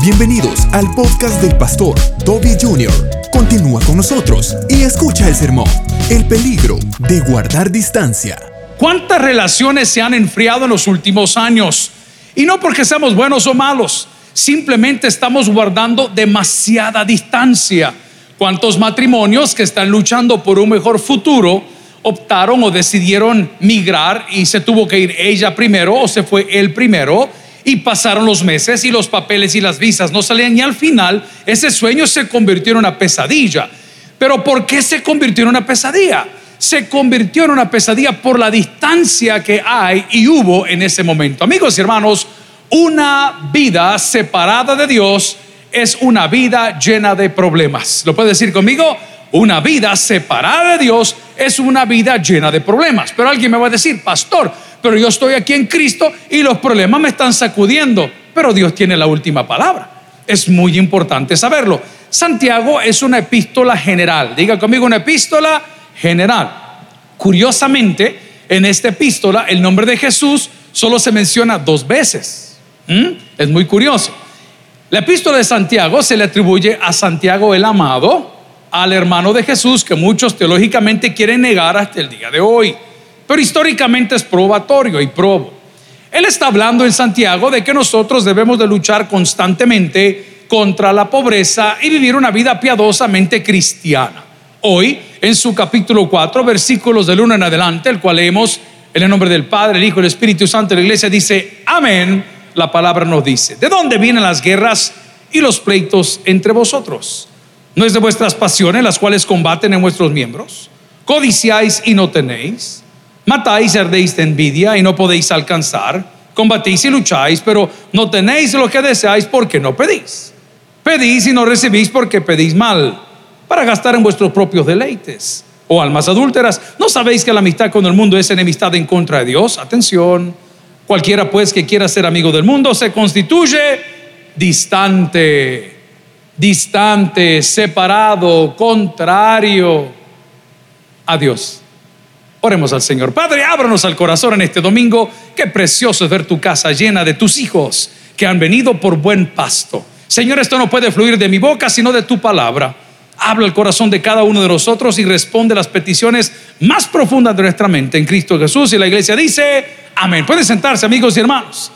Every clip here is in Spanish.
Bienvenidos al podcast del pastor Toby Jr. Continúa con nosotros y escucha el sermón. El peligro de guardar distancia. ¿Cuántas relaciones se han enfriado en los últimos años? Y no porque seamos buenos o malos, simplemente estamos guardando demasiada distancia. ¿Cuántos matrimonios que están luchando por un mejor futuro optaron o decidieron migrar y se tuvo que ir ella primero o se fue él primero? Y pasaron los meses y los papeles y las visas no salían y al final ese sueño se convirtió en una pesadilla. Pero ¿por qué se convirtió en una pesadilla? Se convirtió en una pesadilla por la distancia que hay y hubo en ese momento. Amigos y hermanos, una vida separada de Dios es una vida llena de problemas. ¿Lo puede decir conmigo? Una vida separada de Dios es una vida llena de problemas. Pero alguien me va a decir, pastor, pero yo estoy aquí en Cristo y los problemas me están sacudiendo, pero Dios tiene la última palabra. Es muy importante saberlo. Santiago es una epístola general. Diga conmigo una epístola general. Curiosamente, en esta epístola el nombre de Jesús solo se menciona dos veces. ¿Mm? Es muy curioso. La epístola de Santiago se le atribuye a Santiago el amado, al hermano de Jesús que muchos teológicamente quieren negar hasta el día de hoy pero históricamente es probatorio y probo. Él está hablando en Santiago de que nosotros debemos de luchar constantemente contra la pobreza y vivir una vida piadosamente cristiana. Hoy, en su capítulo 4, versículos del 1 en adelante, el cual leemos en el nombre del Padre, el Hijo el Espíritu Santo la iglesia, dice, amén, la palabra nos dice, ¿de dónde vienen las guerras y los pleitos entre vosotros? ¿No es de vuestras pasiones las cuales combaten en vuestros miembros? ¿Codiciáis y no tenéis? Matáis ardéis de envidia y no podéis alcanzar. Combatís y lucháis, pero no tenéis lo que deseáis porque no pedís. Pedís y no recibís porque pedís mal, para gastar en vuestros propios deleites. O almas adúlteras, ¿no sabéis que la amistad con el mundo es enemistad en contra de Dios? Atención, cualquiera pues que quiera ser amigo del mundo se constituye distante, distante, separado, contrario a Dios. Oremos al Señor. Padre, ábranos al corazón en este domingo. Qué precioso es ver tu casa llena de tus hijos que han venido por buen pasto. Señor, esto no puede fluir de mi boca, sino de tu palabra. Habla el corazón de cada uno de nosotros y responde las peticiones más profundas de nuestra mente en Cristo Jesús. Y la iglesia dice, amén. Pueden sentarse, amigos y hermanos.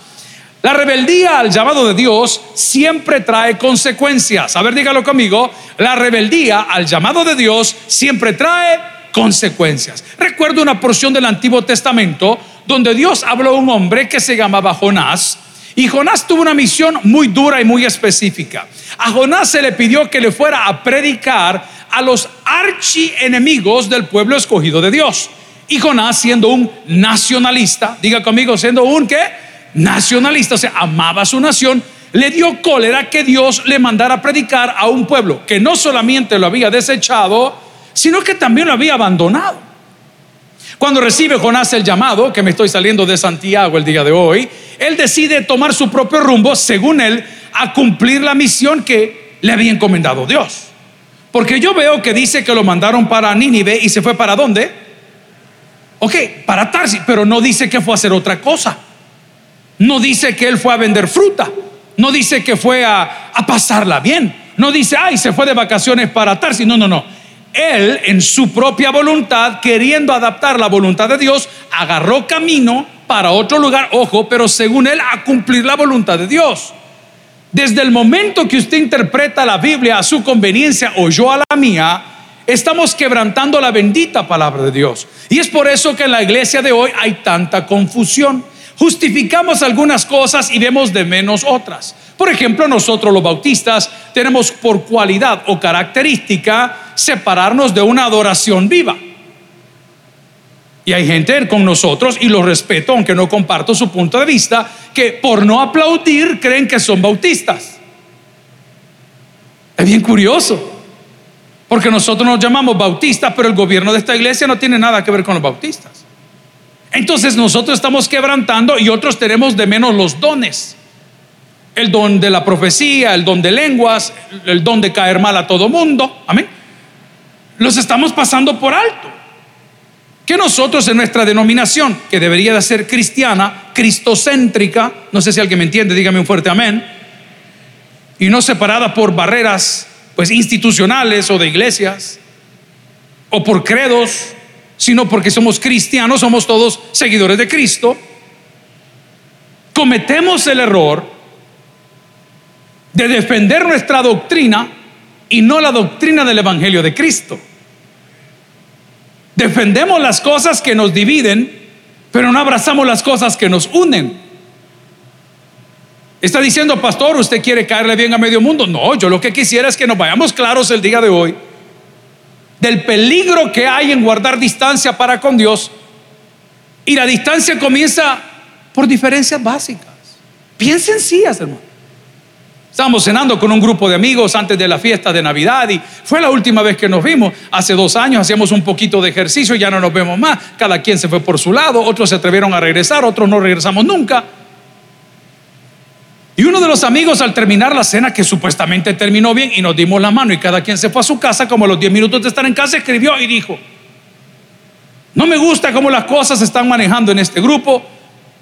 La rebeldía al llamado de Dios siempre trae consecuencias. A ver, dígalo conmigo. La rebeldía al llamado de Dios siempre trae consecuencias. Recuerdo una porción del Antiguo Testamento donde Dios habló a un hombre que se llamaba Jonás. Y Jonás tuvo una misión muy dura y muy específica. A Jonás se le pidió que le fuera a predicar a los archienemigos del pueblo escogido de Dios. Y Jonás, siendo un nacionalista, diga conmigo, siendo un qué? Nacionalista, o sea, amaba a su nación, le dio cólera que Dios le mandara a predicar a un pueblo que no solamente lo había desechado, sino que también lo había abandonado. Cuando recibe Jonás el llamado, que me estoy saliendo de Santiago el día de hoy, él decide tomar su propio rumbo, según él, a cumplir la misión que le había encomendado Dios. Porque yo veo que dice que lo mandaron para Nínive y se fue para dónde? Ok, para Tarsis, pero no dice que fue a hacer otra cosa. No dice que él fue a vender fruta. No dice que fue a, a pasarla bien. No dice, ay, se fue de vacaciones para Tarsis. No, no, no él en su propia voluntad, queriendo adaptar la voluntad de Dios, agarró camino para otro lugar, ojo, pero según él a cumplir la voluntad de Dios. Desde el momento que usted interpreta la Biblia a su conveniencia o yo a la mía, estamos quebrantando la bendita palabra de Dios. Y es por eso que en la iglesia de hoy hay tanta confusión. Justificamos algunas cosas y vemos de menos otras. Por ejemplo, nosotros los bautistas tenemos por cualidad o característica separarnos de una adoración viva. Y hay gente con nosotros, y lo respeto, aunque no comparto su punto de vista, que por no aplaudir creen que son bautistas. Es bien curioso, porque nosotros nos llamamos bautistas, pero el gobierno de esta iglesia no tiene nada que ver con los bautistas. Entonces nosotros estamos quebrantando y otros tenemos de menos los dones. El don de la profecía, el don de lenguas, el don de caer mal a todo mundo. Amén los estamos pasando por alto. Que nosotros en nuestra denominación, que debería de ser cristiana, cristocéntrica, no sé si alguien me entiende, dígame un fuerte amén. y no separada por barreras pues institucionales o de iglesias o por credos, sino porque somos cristianos, somos todos seguidores de Cristo, cometemos el error de defender nuestra doctrina y no la doctrina del Evangelio de Cristo. Defendemos las cosas que nos dividen, pero no abrazamos las cosas que nos unen. Está diciendo, pastor, usted quiere caerle bien a medio mundo. No, yo lo que quisiera es que nos vayamos claros el día de hoy del peligro que hay en guardar distancia para con Dios. Y la distancia comienza por diferencias básicas, bien sencillas, hermano. Estábamos cenando con un grupo de amigos antes de la fiesta de Navidad y fue la última vez que nos vimos. Hace dos años hacíamos un poquito de ejercicio, ya no nos vemos más. Cada quien se fue por su lado, otros se atrevieron a regresar, otros no regresamos nunca. Y uno de los amigos al terminar la cena, que supuestamente terminó bien, y nos dimos la mano y cada quien se fue a su casa, como a los 10 minutos de estar en casa, escribió y dijo, no me gusta cómo las cosas se están manejando en este grupo,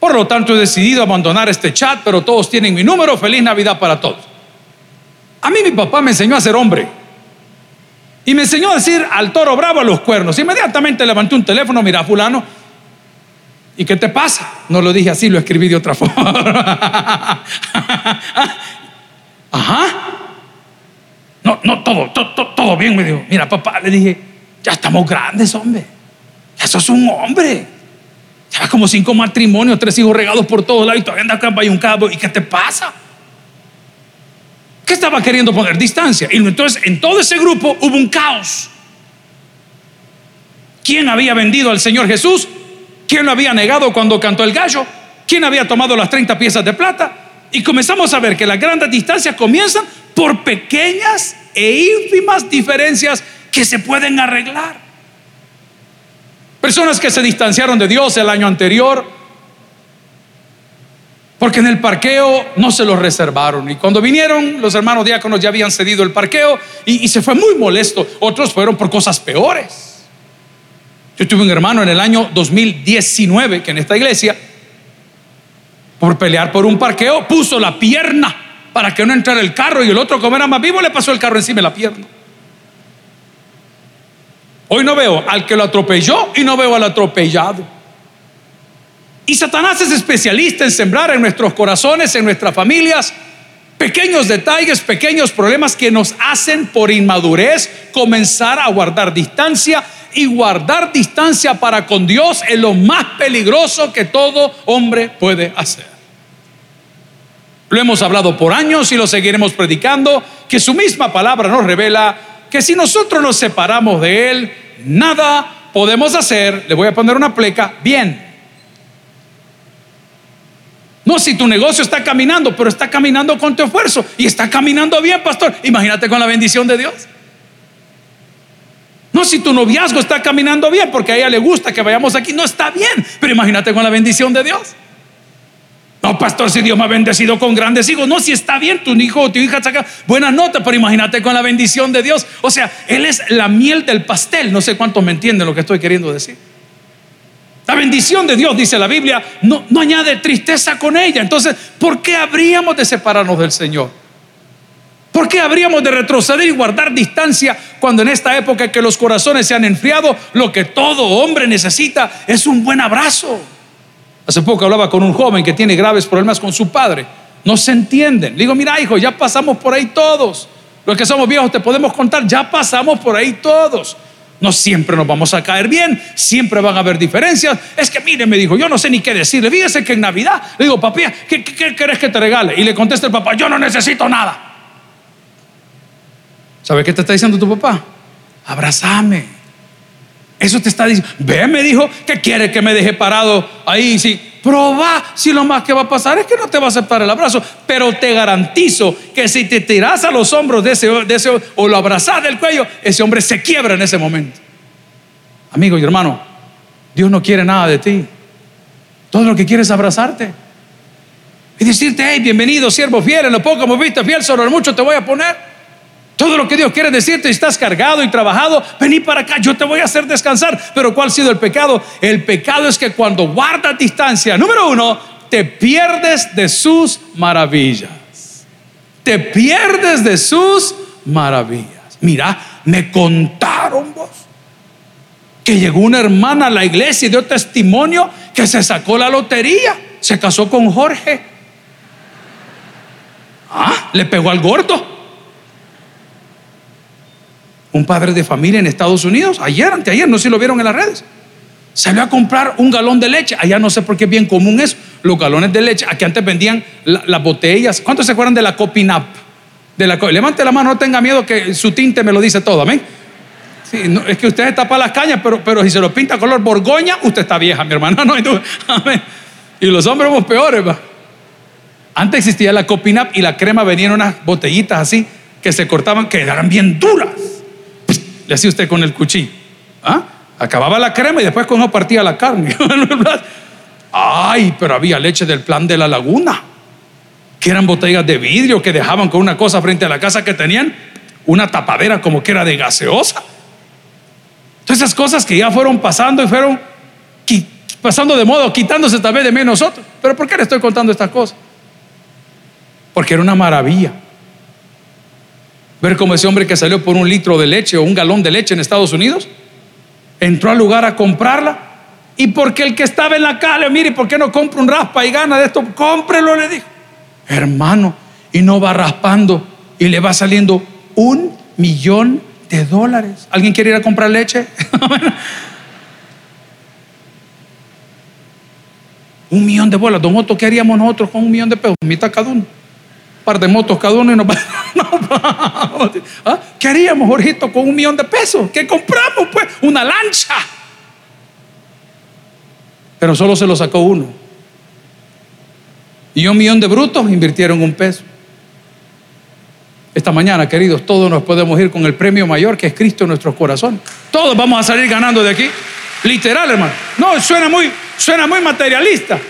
por lo tanto, he decidido abandonar este chat, pero todos tienen mi número. Feliz Navidad para todos. A mí mi papá me enseñó a ser hombre. Y me enseñó a decir al toro bravo a los cuernos. Inmediatamente levanté un teléfono, mira, fulano. ¿Y qué te pasa? No lo dije así, lo escribí de otra forma. Ajá. No, no, todo, todo, todo bien, me dijo. Mira, papá, le dije, ya estamos grandes, hombre. Ya sos un hombre. Ya como cinco matrimonios, tres hijos regados por todos lados y todavía anda acá y un cabo. ¿Y qué te pasa? ¿Qué estaba queriendo poner? Distancia. Y entonces en todo ese grupo hubo un caos. ¿Quién había vendido al Señor Jesús? ¿Quién lo había negado cuando cantó el gallo? ¿Quién había tomado las 30 piezas de plata? Y comenzamos a ver que las grandes distancias comienzan por pequeñas e ínfimas diferencias que se pueden arreglar. Personas que se distanciaron de Dios el año anterior porque en el parqueo no se los reservaron. Y cuando vinieron, los hermanos diáconos ya habían cedido el parqueo y, se fue muy molesto. Otros fueron por cosas peores. Yo tuve un hermano en el año 2019 que en esta iglesia, por pelear por un parqueo, puso la pierna para que no entrara el carro y el otro, como era más vivo, le pasó el carro encima de la pierna. Hoy no veo al que lo atropelló y no veo al atropellado. Y Satanás es especialista en sembrar en nuestros corazones, en nuestras familias, pequeños detalles, pequeños problemas que nos hacen por inmadurez comenzar a guardar distancia. Y guardar distancia para con Dios es lo más peligroso que todo hombre puede hacer. Lo hemos hablado por años y lo seguiremos predicando, que su misma palabra nos revela que si nosotros nos separamos de Él, nada podemos hacer, le voy a poner una pleca, bien. No, si tu negocio está caminando, pero está caminando con tu esfuerzo y está caminando bien, pastor, imagínate con la bendición de Dios. No, si tu noviazgo está caminando bien, porque a ella le gusta que vayamos aquí, no está bien, pero imagínate con la bendición de Dios. No, pastor, si Dios me ha bendecido con grandes hijos. No, si está bien, tu hijo o tu hija saca buena nota, pero imagínate con la bendición de Dios. O sea, Él es la miel del pastel. No sé cuántos me entienden lo que estoy queriendo decir. La bendición de Dios, dice la Biblia, no, no añade tristeza con ella. Entonces, ¿por qué habríamos de separarnos del Señor? ¿Por qué habríamos de retroceder y guardar distancia cuando en esta época que los corazones se han enfriado, lo que todo hombre necesita es un buen abrazo? Hace poco hablaba con un joven que tiene graves problemas con su padre. No se entienden. Le digo, mira hijo, ya pasamos por ahí todos. Los que somos viejos te podemos contar, ya pasamos por ahí todos. No siempre nos vamos a caer bien, siempre van a haber diferencias. Es que mire, me dijo, yo no sé ni qué decirle. Fíjese que en Navidad le digo, papi, ¿qué, qué, querés que te regale? Y le contesta el papá, yo no necesito nada. ¿Sabe qué te está diciendo tu papá? Abrázame. Eso te está diciendo. Ve, me dijo que quiere que me deje parado ahí. Sí, proba si lo más que va a pasar es que no te va a aceptar el abrazo. Pero te garantizo que si te tiras a los hombros de ese, de ese o lo abrazas del cuello, ese hombre se quiebra en ese momento. Amigo y hermano, Dios no quiere nada de ti. Todo lo que quiere es abrazarte. Y decirte, hey, bienvenido, siervo fiel, en lo poco me viste fiel, sobre lo mucho te voy a poner. Todo lo que Dios quiere decirte, estás cargado y trabajado, vení para acá, yo te voy a hacer descansar. Pero ¿cuál ha sido el pecado? El pecado es que cuando guardas distancia, número uno, te pierdes de sus maravillas. Te pierdes de sus maravillas. Mira, me contaron vos que llegó una hermana a la iglesia y dio testimonio que se sacó la lotería, se casó con Jorge. Ah, le pegó al gordo. Un padre de familia en Estados Unidos, ayer, anteayer, no sé si lo vieron en las redes, salió a comprar un galón de leche. Allá no sé por qué es bien común eso, los galones de leche. Aquí antes vendían las botellas. ¿Cuántos se acuerdan de la Copinap? Levante la mano, no tenga miedo que su tinte me lo dice todo, amén. Sí, es que usted está para las cañas, pero, pero si se lo pinta color borgoña, usted está vieja, mi hermano. No, y, los hombres somos peores. ¿va? Antes existía la Copinap y la crema venía en unas botellitas así que se cortaban, que eran bien duras. Le hacía usted con el cuchillo. ¿Ah? Acababa la crema y después con eso partía la carne. Ay, pero había leche del plan de la laguna, que eran botellas de vidrio que dejaban con una cosa frente a la casa que tenían, una tapadera como que era de gaseosa. Todas esas cosas que ya fueron pasando y fueron pasando de modo, quitándose tal vez de mí nosotros. Pero ¿por qué le estoy contando estas cosas? Porque era una maravilla. Ver cómo ese hombre que salió por un litro de leche o un galón de leche en Estados Unidos, entró al lugar a comprarla. Y porque el que estaba en la calle, mire, ¿por qué no compra un raspa y gana de esto? Cómprelo, le dijo. Hermano, y no va raspando y le va saliendo un millón de dólares. ¿Alguien quiere ir a comprar leche? un millón de bolas. Don Otto, ¿qué haríamos nosotros con un millón de pesos? Mitad cada uno par de motos cada uno y nos vamos. ¿Ah? ¿Qué haríamos, Jorgito, con un millón de pesos? ¿Qué compramos, pues? Una lancha. Pero solo se lo sacó uno. Y un millón de brutos invirtieron un peso. Esta mañana, queridos, todos nos podemos ir con el premio mayor que es Cristo en nuestros corazones. Todos vamos a salir ganando de aquí. Literal, hermano. No, suena muy, suena muy materialista.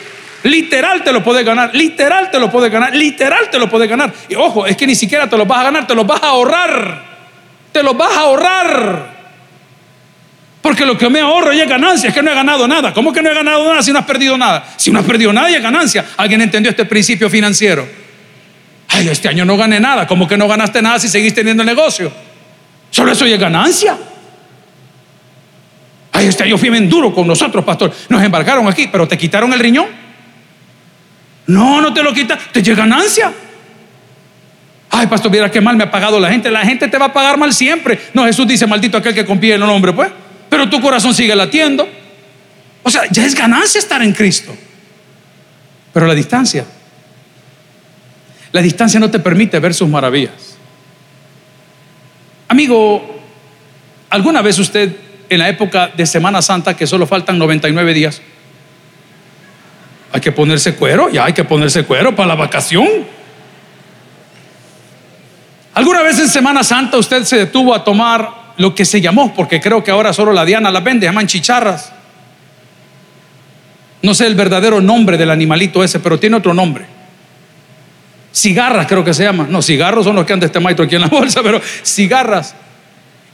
Literal te lo puedes ganar, literal te lo puedes ganar, literal te lo puedes ganar. Y ojo, es que ni siquiera te lo vas a ganar, te lo vas a ahorrar. Te lo vas a ahorrar. Porque lo que me ahorro es ganancia, es que no he ganado nada. ¿Cómo que no he ganado nada si no has perdido nada? Si no has perdido nada, ya es ganancia. ¿Alguien entendió este principio financiero? Ay, este año no gané nada. ¿Cómo que no ganaste nada si seguís teniendo el negocio? Solo eso ya es ganancia. Ay, este año fui bien duro con nosotros, pastor. Nos embarcaron aquí, pero te quitaron el riñón. No, no te lo quita, te llega ganancia. Ay, pastor, mira qué mal me ha pagado la gente. La gente te va a pagar mal siempre. No, Jesús dice, maldito aquel que confía en el hombre, pues. Pero tu corazón sigue latiendo. O sea, ya es ganancia estar en Cristo. Pero la distancia, la distancia no te permite ver sus maravillas. Amigo, ¿alguna vez usted en la época de Semana Santa, que solo faltan 99 días, hay que ponerse cuero, ya hay que ponerse cuero para la vacación. ¿Alguna vez en Semana Santa usted se detuvo a tomar lo que se llamó, porque creo que ahora solo la Diana la vende, llaman chicharras? No sé el verdadero nombre del animalito ese, pero tiene otro nombre. Cigarras creo que se llama. No, cigarros son los que anda este maestro aquí en la bolsa, pero cigarras.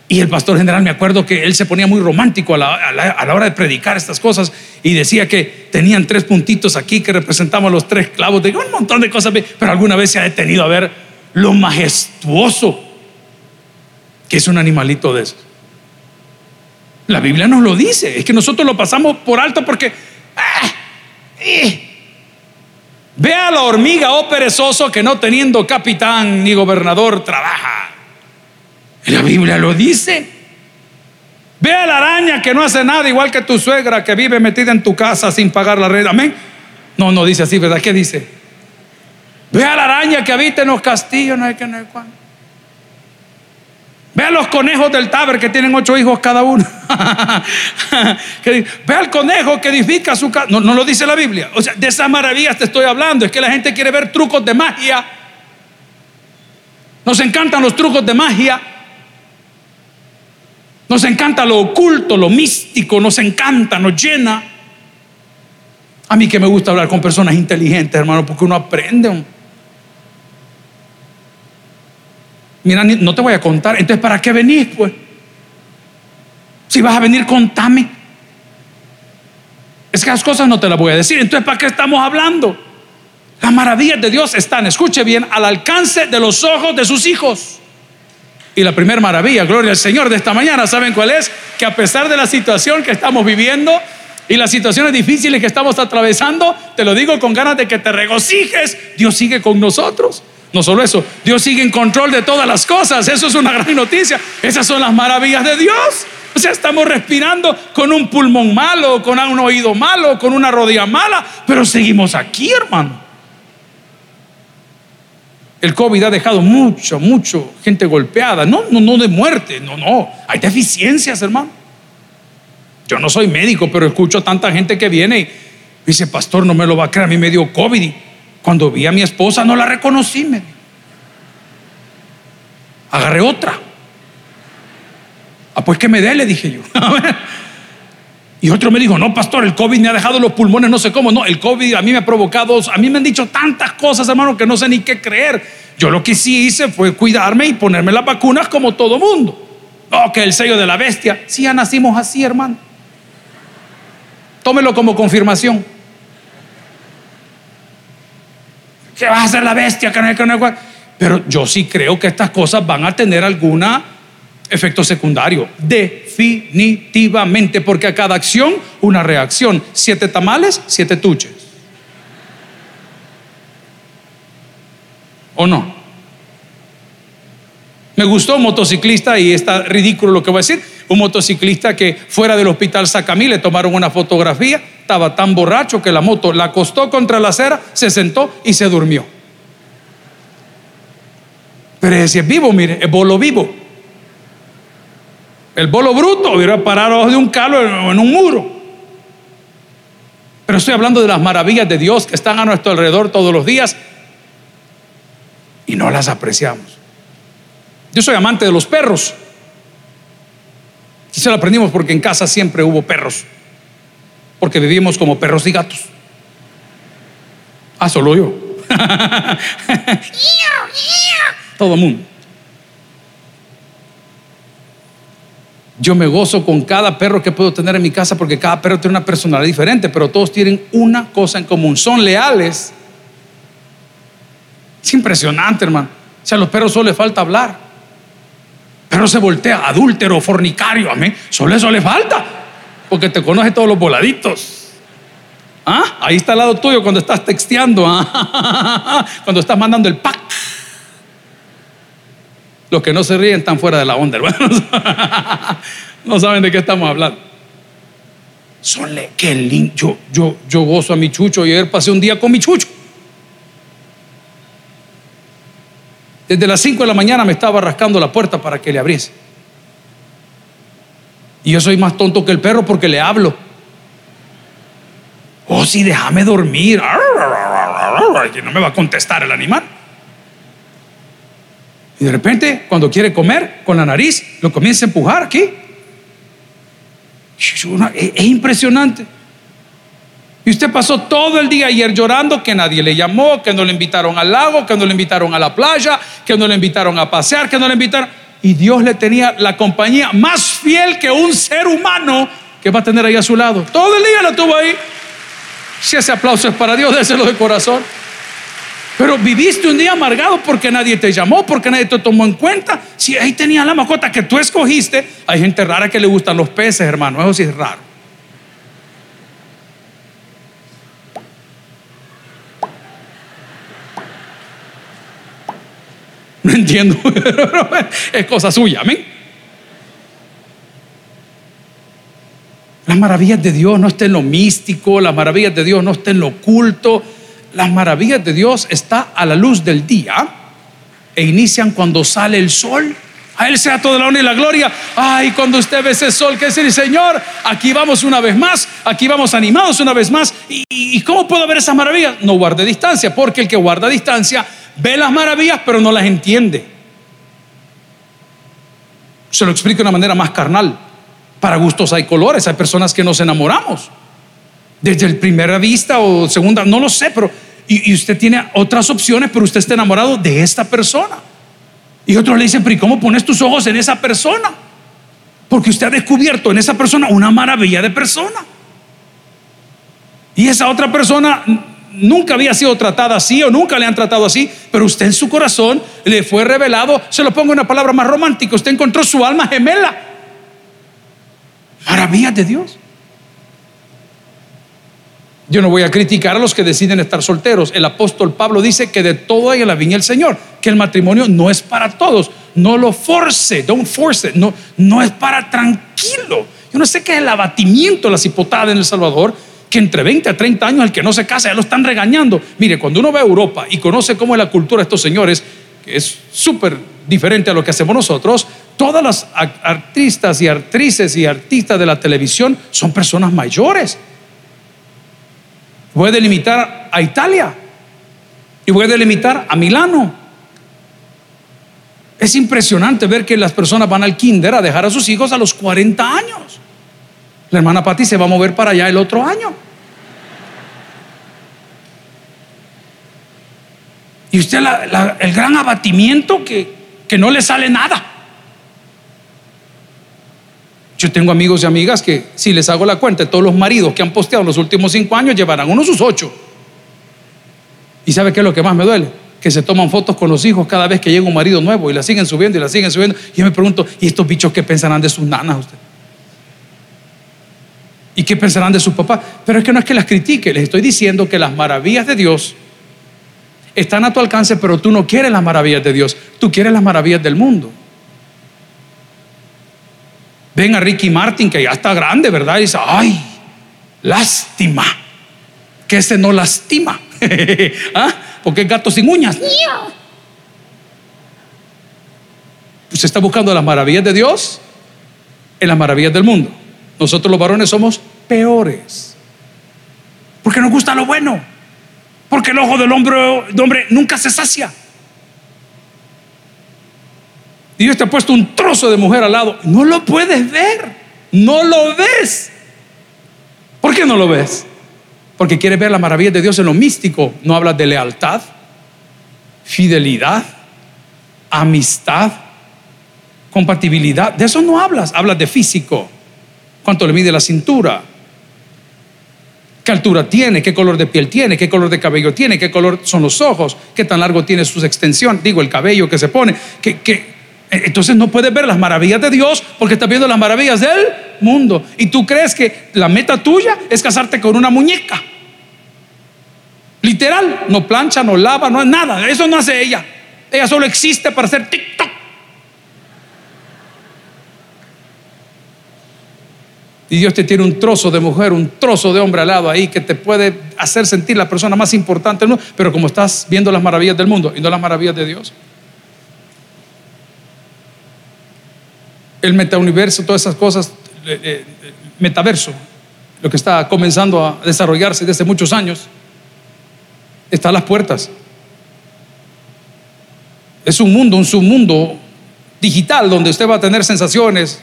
Y el pastor general, me acuerdo que él se ponía muy romántico a la, hora de predicar estas cosas y decía que tenían tres puntitos aquí que representaban los tres clavos, de un montón de cosas, pero alguna vez se ha detenido a ver lo majestuoso que es un animalito de esos. La Biblia nos lo dice, es que nosotros lo pasamos por alto porque... Ah, eh. Vea la hormiga, oh perezoso, que no teniendo capitán ni gobernador trabaja. La Biblia lo dice. Ve a la araña que no hace nada, igual que tu suegra que vive metida en tu casa sin pagar la red. Amén. No, no dice así, ¿verdad? ¿Qué dice? Ve a la araña que habita en los castillos, no hay que no hay cuándo. Ve a los conejos del Taber que tienen ocho hijos cada uno. Ve al conejo que edifica su casa. No, no lo dice la Biblia. O sea, de esas maravillas te estoy hablando. Es que la gente quiere ver trucos de magia. Nos encantan los trucos de magia. Nos encanta lo oculto, lo místico, nos encanta, nos llena. A mí que me gusta hablar con personas inteligentes, hermano, porque uno aprende. Mira, no te voy a contar. Entonces, ¿para qué venís, pues? Si vas a venir, contame. Es que las cosas no te las voy a decir. Entonces, ¿para qué estamos hablando? Las maravillas de Dios están, escuche bien, al alcance de los ojos de sus hijos. Y la primera maravilla, gloria al Señor de esta mañana, ¿saben cuál es? Que a pesar de la situación que estamos viviendo y las situaciones difíciles que estamos atravesando, te lo digo con ganas de que te regocijes, Dios sigue con nosotros. No solo eso, Dios sigue en control de todas las cosas. Eso es una gran noticia. Esas son las maravillas de Dios. O sea, estamos respirando con un pulmón malo, con un oído malo, con una rodilla mala, pero seguimos aquí, hermano. El COVID ha dejado mucho, mucho gente golpeada. No, no, no de muerte, no, no. Hay deficiencias, hermano. Yo no soy médico, pero escucho a tanta gente que viene y dice, pastor, no me lo va a creer, a mí me dio COVID. Y cuando vi a mi esposa no la reconocí. Me. Agarré otra. Ah, pues que me dé, le dije yo. Y otro me dijo, no, pastor, el COVID me ha dejado los pulmones, no sé cómo. No, el COVID a mí me ha provocado, a mí me han dicho tantas cosas, hermano, que no sé ni qué creer. Yo lo que sí hice fue cuidarme y ponerme las vacunas como todo mundo. Oh, que el sello de la bestia. Sí, ya nacimos así, hermano. Tómelo como confirmación. ¿Qué va a hacer la bestia? Pero yo sí creo que estas cosas van a tener alguna efecto secundario. Definitivamente, porque a cada acción una reacción. Siete tamales, siete tuches. ¿O no? Me gustó un motociclista y está ridículo lo que voy a decir. Un motociclista que fuera del hospital Sacamí le tomaron una fotografía, estaba tan borracho que la moto la acostó contra la acera, se sentó y se durmió. Pero si es vivo, mire, es bolo vivo. El bolo bruto hubiera parado de un calo en un muro. Pero estoy hablando de las maravillas de Dios que están a nuestro alrededor todos los días y no las apreciamos. Yo soy amante de los perros. Y se lo aprendimos porque en casa siempre hubo perros. Porque vivimos como perros y gatos. Ah, solo yo. Todo el mundo. Yo me gozo con cada perro que puedo tener en mi casa porque cada perro tiene una personalidad diferente, pero todos tienen una cosa en común, son leales. Es impresionante, hermano. O sea, a los perros solo les falta hablar. Pero se voltea, adúltero, fornicario, amén. Solo eso le falta, porque te conoce todos los voladitos. ¿Ah? Ahí está al lado tuyo cuando estás texteando, ¿ah? cuando estás mandando el pack. Los que no se ríen están fuera de la onda, hermanos. no saben de qué estamos hablando. Sonle, qué lindo. Yo, yo, yo gozo a mi chucho y ayer pasé un día con mi chucho. Desde las 5 de la mañana me estaba rascando la puerta para que le abriese. Y yo soy más tonto que el perro porque le hablo. Oh, sí, déjame dormir. Que no me va a contestar el animal. Y de repente, cuando quiere comer con la nariz, lo comienza a empujar aquí. Es impresionante. Y usted pasó todo el día ayer llorando que nadie le llamó, que no le invitaron al lago, que no le invitaron a la playa, que no le invitaron a pasear, que no le invitaron. Y Dios le tenía la compañía más fiel que un ser humano que va a tener ahí a su lado. Todo el día lo tuvo ahí. Si ese aplauso es para Dios, déselo de corazón. Pero viviste un día amargado porque nadie te llamó, porque nadie te tomó en cuenta. Si ahí tenía la mascota que tú escogiste, hay gente rara que le gustan los peces, hermano. Eso sí es raro. No entiendo, es cosa suya, amén. Las maravillas de Dios no están en lo místico, las maravillas de Dios no están en lo oculto, las maravillas de Dios están a la luz del día e inician cuando sale el sol. A Él sea toda la honra y la gloria. Ay, cuando usted ve ese sol, que es el Señor, aquí vamos una vez más, aquí vamos animados una vez más. ¿Y, y cómo puedo ver esas maravillas? No guarde distancia, porque el que guarda distancia ve las maravillas, pero no las entiende. Se lo explico de una manera más carnal. Para gustos hay colores, hay personas que nos enamoramos. Desde el primera vista o segunda, no lo sé, pero y, usted tiene otras opciones, pero usted está enamorado de esta persona. Y otros le dicen, pero ¿y cómo pones tus ojos en esa persona? Porque usted ha descubierto en esa persona una maravilla de persona. Y esa otra persona nunca había sido tratada así o nunca le han tratado así, pero usted en su corazón le fue revelado, se lo pongo en una palabra más romántica, usted encontró su alma gemela. Maravillas de Dios. Yo no voy a criticar a los que deciden estar solteros. El apóstol Pablo dice que de todo hay en la viña el Señor, que el matrimonio no es para todos. No lo force, don't force. No, no es para tranquilo. Yo no sé qué es el abatimiento, las hipotadas en El Salvador, que entre 20 a 30 años el que no se casa ya lo están regañando. Mire, cuando uno ve a Europa y conoce cómo es la cultura de estos señores, que es súper diferente a lo que hacemos nosotros, todas las artistas y actrices y artistas de la televisión son personas mayores Voy a delimitar a Italia y voy a delimitar a Milano. Es impresionante ver que las personas van al kinder a dejar a sus hijos a los 40 años. La hermana Patti se va a mover para allá el otro año. Y usted el gran abatimiento que, que no le sale nada. Yo tengo amigos y amigas que si les hago la cuenta todos los maridos que han posteado en los últimos cinco años, llevarán uno sus ocho. ¿Y sabe qué es lo que más me duele? Que se toman fotos con los hijos cada vez que llega un marido nuevo y la siguen subiendo y la siguen subiendo. Y yo me pregunto, ¿y estos bichos qué pensarán de sus nanas usted? ¿Y qué pensarán de su papá? Pero es que no es que las critique, les estoy diciendo que las maravillas de Dios están a tu alcance, pero tú no quieres las maravillas de Dios, tú quieres las maravillas del mundo. Ven a Ricky Martin, que ya está grande, ¿verdad? Y dice, ay, lástima, que ese no lastima. ¿Ah? Porque es gato sin uñas. Usted está buscando las maravillas de Dios en las maravillas del mundo. Nosotros los varones somos peores. Porque nos gusta lo bueno. Porque el ojo del hombre, del hombre nunca se sacia. Dios te ha puesto un trozo de mujer al lado. No lo puedes ver. No lo ves. ¿Por qué no lo ves? Porque quieres ver la maravilla de Dios en lo místico. No hablas de lealtad, fidelidad, amistad, compatibilidad. De eso no hablas. Hablas de físico. ¿Cuánto le mide la cintura? ¿Qué altura tiene? ¿Qué color de piel tiene? ¿Qué color de cabello tiene? ¿Qué color son los ojos? ¿Qué tan largo tiene su extensión? Digo, el cabello que se pone. ¿Qué, qué, entonces no puedes ver las maravillas de Dios porque estás viendo las maravillas del mundo. Y tú crees que la meta tuya es casarte con una muñeca. Literal, no plancha, no lava, no nada. Eso no hace ella. Ella solo existe para hacer TikTok. Y Dios te tiene un trozo de mujer, un trozo de hombre al lado ahí que te puede hacer sentir la persona más importante del mundo. Pero como estás viendo las maravillas del mundo y no las maravillas de Dios. El metauniverso, todas esas cosas, eh, eh, metaverso, lo que está comenzando a desarrollarse desde muchos años, está a las puertas. Es un mundo, un submundo digital donde usted va a tener sensaciones,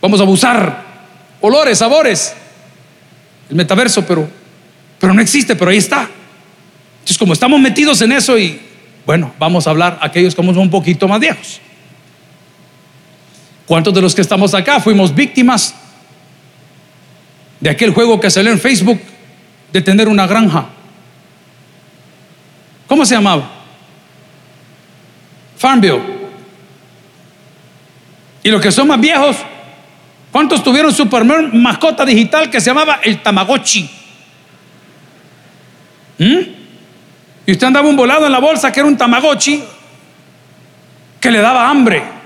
vamos a abusar, olores, sabores, el metaverso, pero, pero no existe, pero ahí está. Entonces, como estamos metidos en eso y, bueno, vamos a hablar aquellos como son un poquito más viejos. ¿Cuántos de los que estamos acá fuimos víctimas de aquel juego que salió en Facebook de tener una granja? ¿Cómo se llamaba? Farmville. Y los que son más viejos, ¿cuántos tuvieron su primer mascota digital que se llamaba el Tamagotchi? ¿Mm? Y usted andaba un volado en la bolsa que era un Tamagotchi que le daba hambre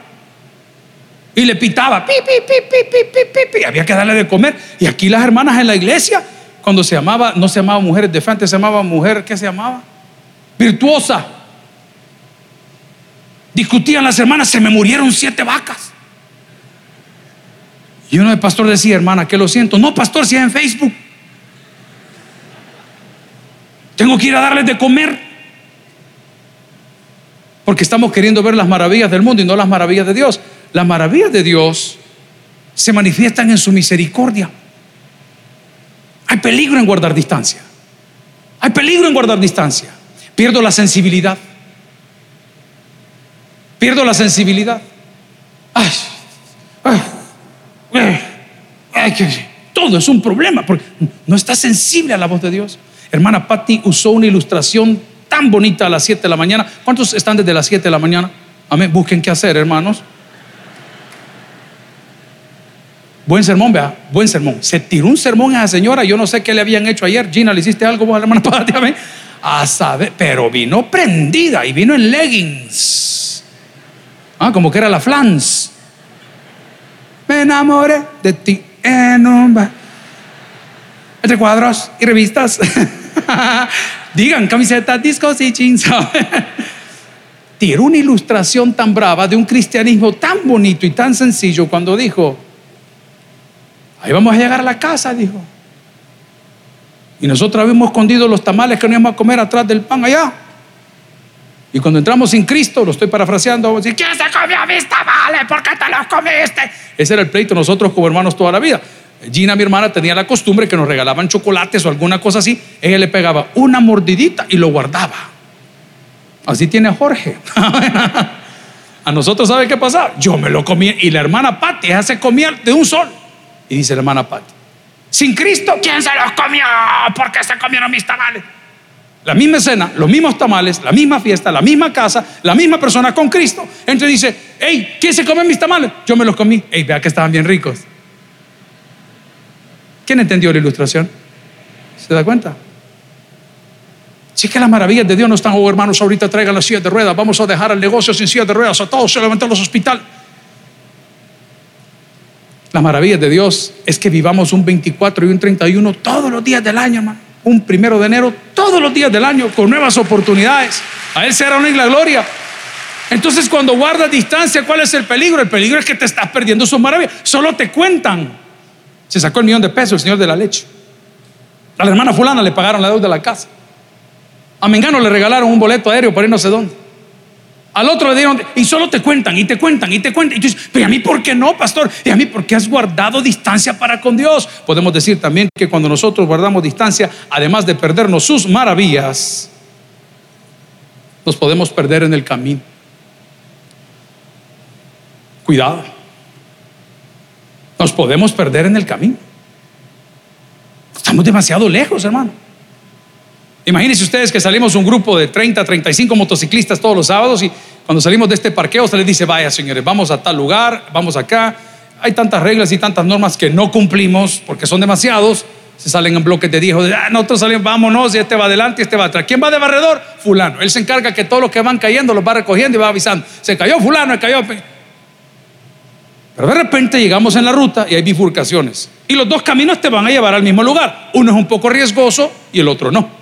y le pitaba, pi, pi, pi, pi, había que darle de comer. Y aquí las hermanas en la iglesia, cuando se llamaba, no se llamaba mujeres de frente, se llamaba mujer, ¿qué se llamaba? Virtuosa. Discutían las hermanas, se me murieron siete vacas. Y uno de pastor decía, hermana, que lo siento. No, pastor, si es en Facebook. Tengo que ir a darles de comer. Porque estamos queriendo ver las maravillas del mundo y no las maravillas de Dios. Las maravillas de Dios se manifiestan en su misericordia. Hay peligro en guardar distancia. Hay peligro en guardar distancia. Pierdo la sensibilidad. Pierdo la sensibilidad. Ay, ay, ay, todo es un problema porque no está sensible a la voz de Dios. Hermana Patty usó una ilustración tan bonita a las 7 de la mañana. ¿Cuántos están desde las 7 de la mañana? Amén. Busquen qué hacer, hermanos. Buen sermón, vea, buen sermón. Se tiró un sermón a esa señora. Yo no sé qué le habían hecho ayer. Gina, ¿le hiciste algo vos a la hermana? Amén. A saber, pero vino prendida y vino en leggings. Ah, como que era la flans. Me enamoré de ti en un bar. Entre cuadros y revistas. Digan camisetas, discos y jeans. Tiró una ilustración tan brava de un cristianismo tan bonito y tan sencillo cuando dijo, ahí vamos a llegar a la casa, dijo. Y nosotros habíamos escondido los tamales que no íbamos a comer atrás del pan allá. Y cuando entramos sin Cristo, lo estoy parafraseando, ¿quién se comió mis tamales? ¿Por qué te los comiste? Ese era el pleito nosotros como hermanos toda la vida. Gina, mi hermana, tenía la costumbre que nos regalaban chocolates o alguna cosa así. Ella le pegaba una mordidita y lo guardaba. Así tiene Jorge. A nosotros, ¿sabe qué pasaba? Yo me lo comía y la hermana Patti, ella se comía de un sol. Y dice la hermana Patti, sin Cristo, ¿quién se los comió? ¿Por qué se comieron mis tamales? La misma escena, los mismos tamales, la misma fiesta, la misma casa, la misma persona con Cristo. Entonces dice, hey, ¿quién se come mis tamales? Yo me los comí. Hey, vea que estaban bien ricos. ¿Quién entendió la ilustración? ¿Se da cuenta? Si es que las maravillas de Dios no están, oh hermanos, ahorita traigan las sillas de ruedas, vamos a dejar el negocio sin sillas de ruedas, a todos se levantan los hospitales. Las maravillas de Dios es que vivamos un 24 y un 31 todos los días del año, hermano. Un primero de enero todos los días del año con nuevas oportunidades. A Él será una la gloria. Entonces, cuando guardas distancia, ¿cuál es el peligro? El peligro es que te estás perdiendo sus maravillas. Solo te cuentan. Se sacó el millón de pesos el señor de la leche. A la hermana fulana le pagaron la deuda de la casa. A Mengano le regalaron un boleto aéreo para ir no sé dónde. Al otro le dieron, y solo te cuentan, y te cuentan, y te cuentan. Y tú dices, pero a mí por qué no, pastor? Y a mí por qué has guardado distancia para con Dios. Podemos decir también que cuando nosotros guardamos distancia, además de perdernos sus maravillas, nos podemos perder en el camino. Cuidado. Nos podemos perder en el camino. Estamos demasiado lejos, hermano. Imagínense ustedes que salimos un grupo de 30, 35 motociclistas todos los sábados y cuando salimos de este parqueo se les dice, vaya señores, vamos a tal lugar, vamos acá. Hay tantas reglas y tantas normas que no cumplimos porque son demasiados. Se salen en bloques de 10 ah, nosotros salimos, vámonos, y este va adelante y este va atrás. ¿Quién va de barredor? Fulano. Él se encarga que todos los que van cayendo los va recogiendo y va avisando. Se cayó fulano, se cayó. Pero de repente llegamos en la ruta y hay bifurcaciones. Y los dos caminos te van a llevar al mismo lugar. Uno es un poco riesgoso y el otro no.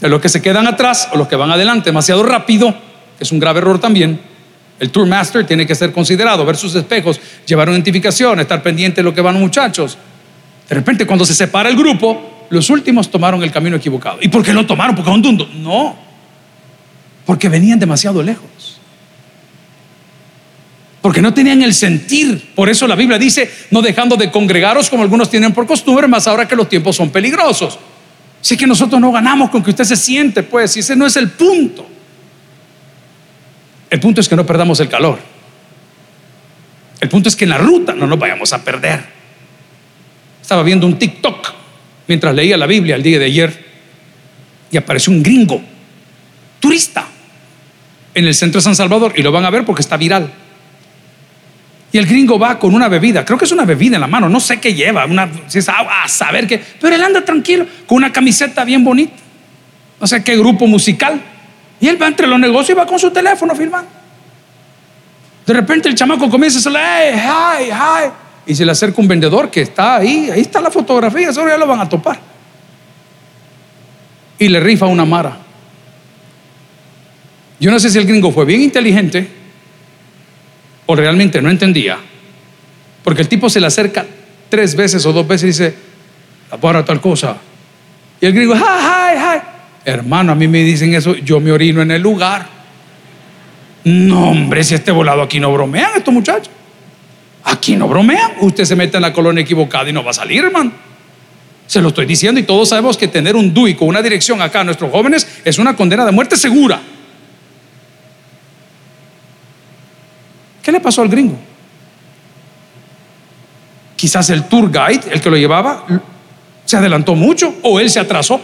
De los que se quedan atrás o los que van adelante demasiado rápido, que es un grave error también, el tour master tiene que ser considerado, ver sus espejos, llevar una identificación, estar pendiente de lo que van los muchachos. De repente, cuando se separa el grupo, los últimos tomaron el camino equivocado. ¿Y por qué lo tomaron? Porque un dundo. No, porque venían demasiado lejos porque no tenían el sentir. Por eso la Biblia dice, no dejando de congregaros como algunos tienen por costumbre, más ahora que los tiempos son peligrosos. Así que nosotros no ganamos con que usted se siente, pues, y ese no es el punto. El punto es que no perdamos el calor. El punto es que en la ruta no nos vayamos a perder. Estaba viendo un TikTok mientras leía la Biblia el día de ayer y apareció un gringo, turista, en el centro de San Salvador y lo van a ver porque está viral. Y el gringo va con una bebida, creo que es una bebida en la mano, no sé qué lleva, si es agua, a saber qué, pero él anda tranquilo, con una camiseta bien bonita, no sé qué grupo musical. Y él va entre los negocios y va con su teléfono filmando. De repente el chamaco comienza a decirle, hey, hi, hi. Y se le acerca un vendedor que está ahí, ahí está la fotografía, eso ya lo van a topar. Y le rifa una mara. Yo no sé si el gringo fue bien inteligente o realmente no entendía, porque el tipo se le acerca tres veces o dos veces y dice, para tal cosa. Y el griego, hi, hi. Hermano, a mí me dicen eso, yo me orino en el lugar. No, hombre, si este volado aquí no bromean estos muchachos. Aquí no bromean. Usted se mete en la colonia equivocada y no va a salir, hermano. Se lo estoy diciendo y todos sabemos que tener un DUI con una dirección acá a nuestros jóvenes es una condena de muerte segura. ¿Qué le pasó al gringo? Quizás el tour guide, el que lo llevaba, ¿Se adelantó mucho o él se atrasó?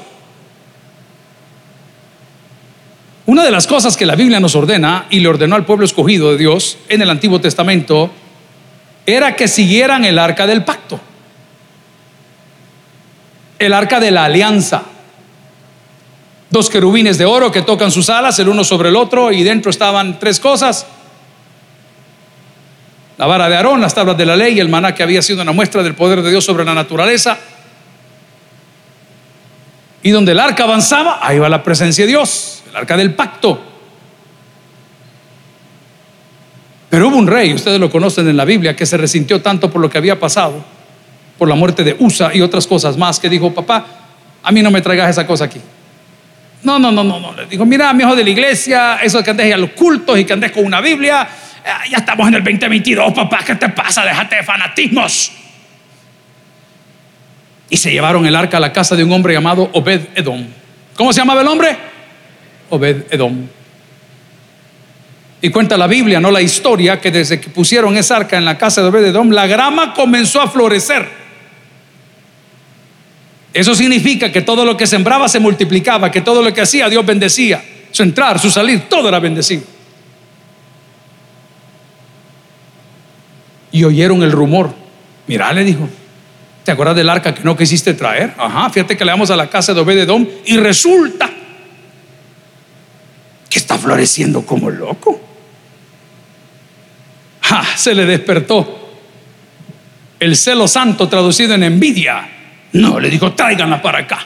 Una de las cosas que la Biblia nos ordena y le ordenó al pueblo escogido de Dios en el Antiguo Testamento era que siguieran el arca del pacto, el arca de la alianza. Dos querubines de oro que tocan sus alas el uno sobre el otro y dentro estaban tres cosas. La vara de Aarón, las tablas de la ley el maná que había sido una muestra del poder de Dios sobre la naturaleza. Y donde el arca avanzaba, ahí va la presencia de Dios, el arca del pacto. Pero hubo un rey, ustedes lo conocen en la Biblia, que se resintió tanto por lo que había pasado, por la muerte de Usa y otras cosas más, que dijo, papá, a mí no me traigas esa cosa aquí. No, no, no, no, no. Le dijo, mira, mi hijo de la iglesia, eso que andes a los cultos y que andes con una Biblia, ya estamos en el 2022, papá, ¿qué te pasa? Déjate de fanatismos. Y se llevaron el arca a la casa de un hombre llamado Obed Edom. ¿Cómo se llamaba el hombre? Obed Edom. Y cuenta la Biblia, no la historia, que desde que pusieron esa arca en la casa de Obed Edom, la grama comenzó a florecer. Eso significa que todo lo que sembraba se multiplicaba, que todo lo que hacía Dios bendecía. Su entrar, su salir, todo era bendecido. Y oyeron el rumor. Mirá, le dijo, ¿Te acuerdas del arca que no quisiste traer? Ajá, fíjate que le vamos a la casa de Obededón y resulta que está floreciendo como loco. Ja, se le despertó el celo santo traducido en envidia. No, le dijo, tráiganla para acá.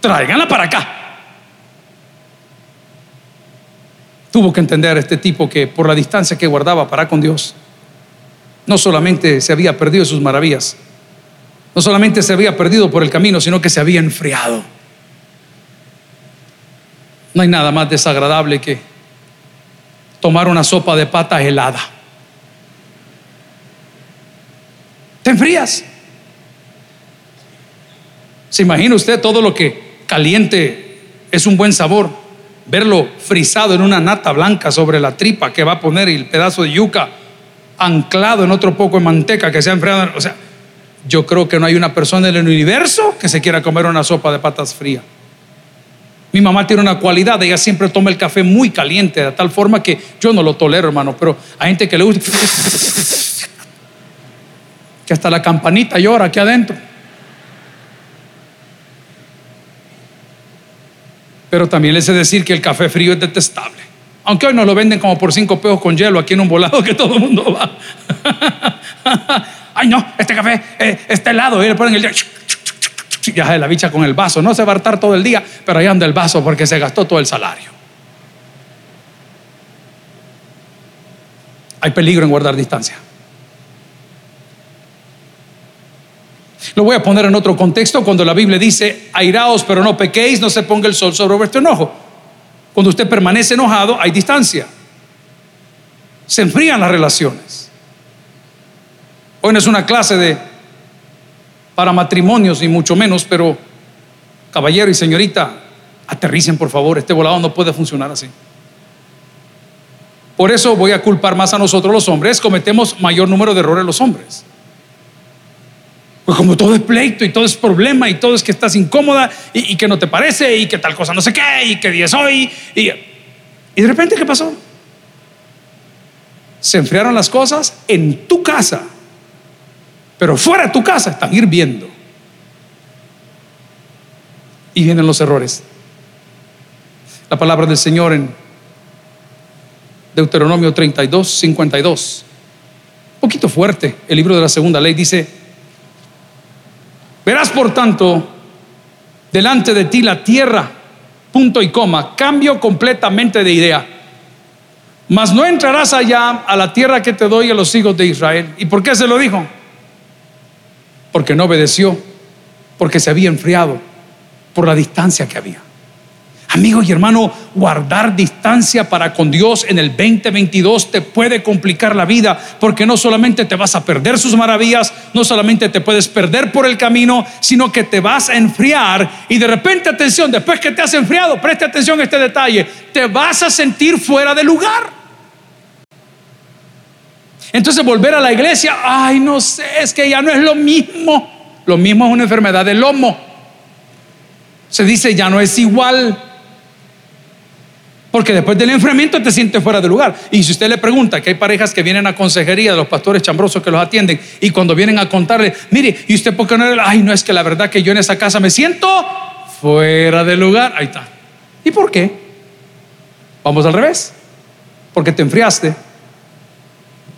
Tráiganla para acá. Tuvo que entender este tipo que por la distancia que guardaba para con Dios, no solamente se había perdido sus maravillas, no solamente se había perdido por el camino, sino que se había enfriado. No hay nada más desagradable que tomar una sopa de pata helada. Te enfrías. ¿Se imagina usted todo lo que caliente es un buen sabor? Verlo frisado en una nata blanca sobre la tripa que va a poner y el pedazo de yuca anclado en otro poco de manteca que se ha enfriado. O sea, yo creo que no hay una persona en el universo que se quiera comer una sopa de patas fría. Mi mamá tiene una cualidad, ella siempre toma el café muy caliente, de tal forma que yo no lo tolero, hermano, pero hay gente que le gusta, que hasta la campanita llora aquí adentro. Pero también les he decir que el café frío es detestable. Aunque hoy nos lo venden como por cinco pesos con hielo aquí en un volado que todo el mundo va. Ay, no, este café eh, está helado. Y le ponen el ya de la bicha con el vaso. No se va a hartar todo el día, pero ahí anda el vaso porque se gastó todo el salario. Hay peligro en guardar distancia. Lo voy a poner en otro contexto cuando la Biblia dice, airaos pero no pequéis, no se ponga el sol sobre vuestro enojo. Cuando usted permanece enojado, hay distancia. Se enfrían las relaciones. Hoy no es una clase de para matrimonios ni mucho menos, pero caballero y señorita, aterricen por favor, este volado no puede funcionar así. Por eso voy a culpar más a nosotros los hombres, cometemos mayor número de errores los hombres. Pues como todo es pleito y todo es problema y todo es que estás incómoda y, que no te parece y que tal cosa no sé qué y que día es hoy y, y de repente ¿qué pasó? Se enfriaron las cosas en tu casa pero fuera de tu casa están hirviendo. Y vienen los errores. La palabra del Señor en Deuteronomio 32, 52. Un poquito fuerte, el libro de la segunda ley dice, verás por tanto delante de ti la tierra, punto y coma, cambio completamente de idea. Mas no entrarás allá a la tierra que te doy a los hijos de Israel. ¿Y por qué se lo dijo? porque no obedeció, porque se había enfriado por la distancia que había. Amigo y hermano, guardar distancia para con Dios en el 2022 te puede complicar la vida porque no solamente te vas a perder sus maravillas, no solamente te puedes perder por el camino, sino que te vas a enfriar y de repente, atención, después que te has enfriado, preste atención a este detalle, te vas a sentir fuera de lugar. Entonces volver a la iglesia, ay, no sé, es que ya no es lo mismo. Lo mismo es una enfermedad del lomo. Se dice, ya no es igual. Porque después del enfriamiento te sientes fuera de lugar. Y si usted le pregunta que hay parejas que vienen a consejería de los pastores chambrosos que los atienden y cuando vienen a contarle, mire, ¿y usted por qué no? Ay, no es que la verdad que yo en esa casa me siento fuera de lugar. Ahí está. ¿Y por qué? Vamos al revés. Porque te enfriaste.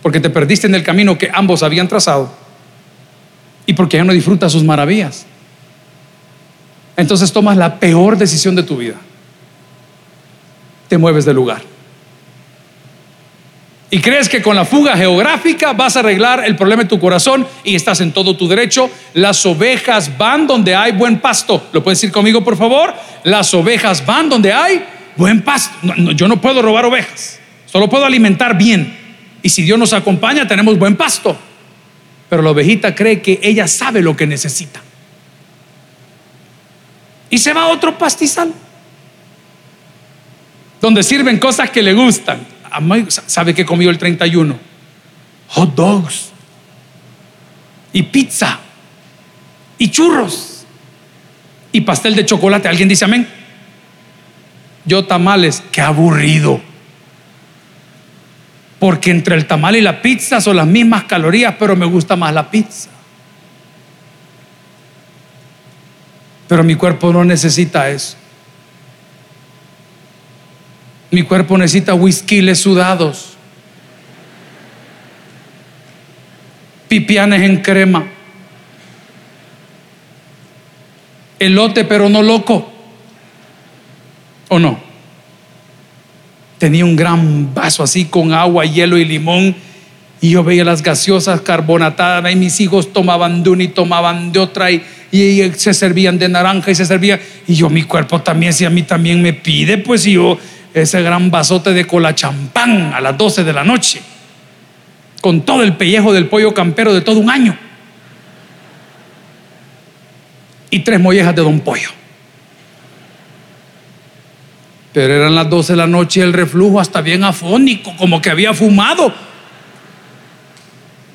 Porque te perdiste en el camino que ambos habían trazado. Y porque ya no disfrutas sus maravillas. Entonces tomas la peor decisión de tu vida. Te mueves de lugar. Y crees que con la fuga geográfica vas a arreglar el problema de tu corazón y estás en todo tu derecho. Las ovejas van donde hay buen pasto. ¿Lo puedes decir conmigo, por favor? Las ovejas van donde hay buen pasto. yo no puedo robar ovejas, solo puedo alimentar bien. Y si Dios nos acompaña, tenemos buen pasto. Pero la ovejita cree que ella sabe lo que necesita. Y se va a otro pastizal, donde sirven cosas que le gustan. ¿Sabe qué comió el 31? Hot dogs. Y pizza. Y churros. Y pastel de chocolate. ¿Alguien dice amén? Yo tamales, qué aburrido. Porque entre el tamal y la pizza son las mismas calorías, pero me gusta más la pizza. Pero mi cuerpo no necesita eso. Mi cuerpo necesita whiskyles sudados, pipianes en crema, elote pero no loco. ¿O no? Tenía un gran vaso así con agua, hielo y limón. Y yo veía las gaseosas carbonatadas y mis hijos tomaban de una y tomaban de otra y, y, se servían de naranja y se servían. Y yo, mi cuerpo también, si a mí también me pide, pues yo ese gran vasote de cola champán a las 12 de la noche, con todo el pellejo del pollo campero de todo un año, y tres mollejas de don pollo. Pero eran las 12 de la noche y el reflujo hasta bien afónico, como que había fumado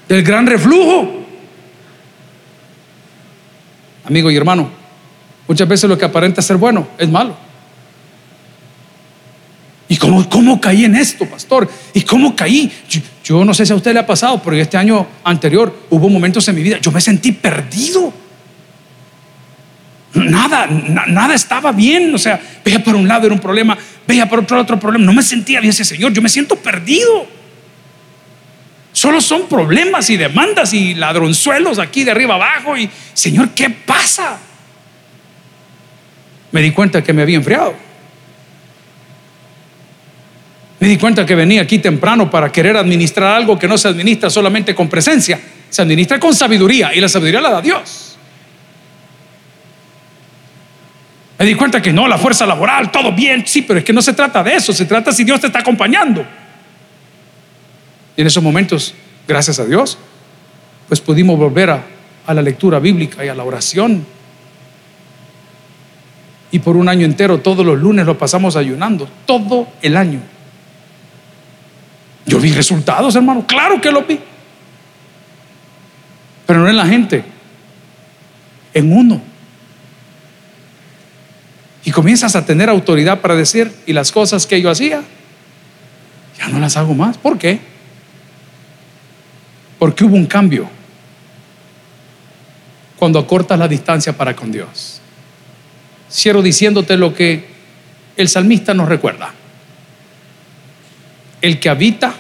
del gran reflujo. Amigo y hermano, muchas veces lo que aparenta ser bueno es malo. ¿Y cómo, cómo caí en esto, pastor? ¿Y cómo caí? Yo, no sé si a usted le ha pasado, pero este año anterior hubo momentos en mi vida, yo me sentí perdido. Nada, nada estaba bien. O sea, veía por un lado era un problema, veía por otro otro problema. No me sentía bien ese Señor, yo me siento perdido. Solo son problemas y demandas y ladronzuelos aquí de arriba abajo. Y, Señor, ¿qué pasa? Me di cuenta que me había enfriado. Me di cuenta que venía aquí temprano para querer administrar algo que no se administra solamente con presencia, se administra con sabiduría y la sabiduría la da Dios. Me di cuenta que no, la fuerza laboral, todo bien, sí, pero es que no se trata de eso, se trata si Dios te está acompañando. Y en esos momentos, gracias a Dios, pues pudimos volver a, la lectura bíblica y a la oración. Y por un año entero, todos los lunes lo pasamos ayunando, todo el año. Yo vi resultados, hermano, claro que lo vi. Pero no en la gente, en uno. Y comienzas a tener autoridad para decir, y las cosas que yo hacía, ya no las hago más. ¿Por qué? Porque hubo un cambio cuando acortas la distancia para con Dios. Cierro diciéndote lo que el salmista nos recuerda el que habita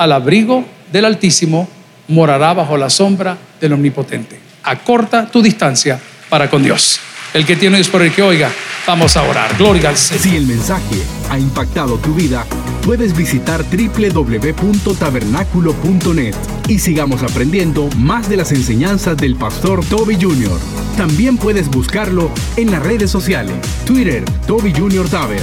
al abrigo del Altísimo morará bajo la sombra del Omnipotente. Acorta tu distancia para con Dios. El que tiene es por el que oiga, vamos a orar. Gloria al Señor. Si el mensaje ha impactado tu vida, puedes visitar www.tabernaculo.net y sigamos aprendiendo más de las enseñanzas del pastor Toby Jr. También puedes buscarlo en las redes sociales, Twitter, Toby Jr. Taber,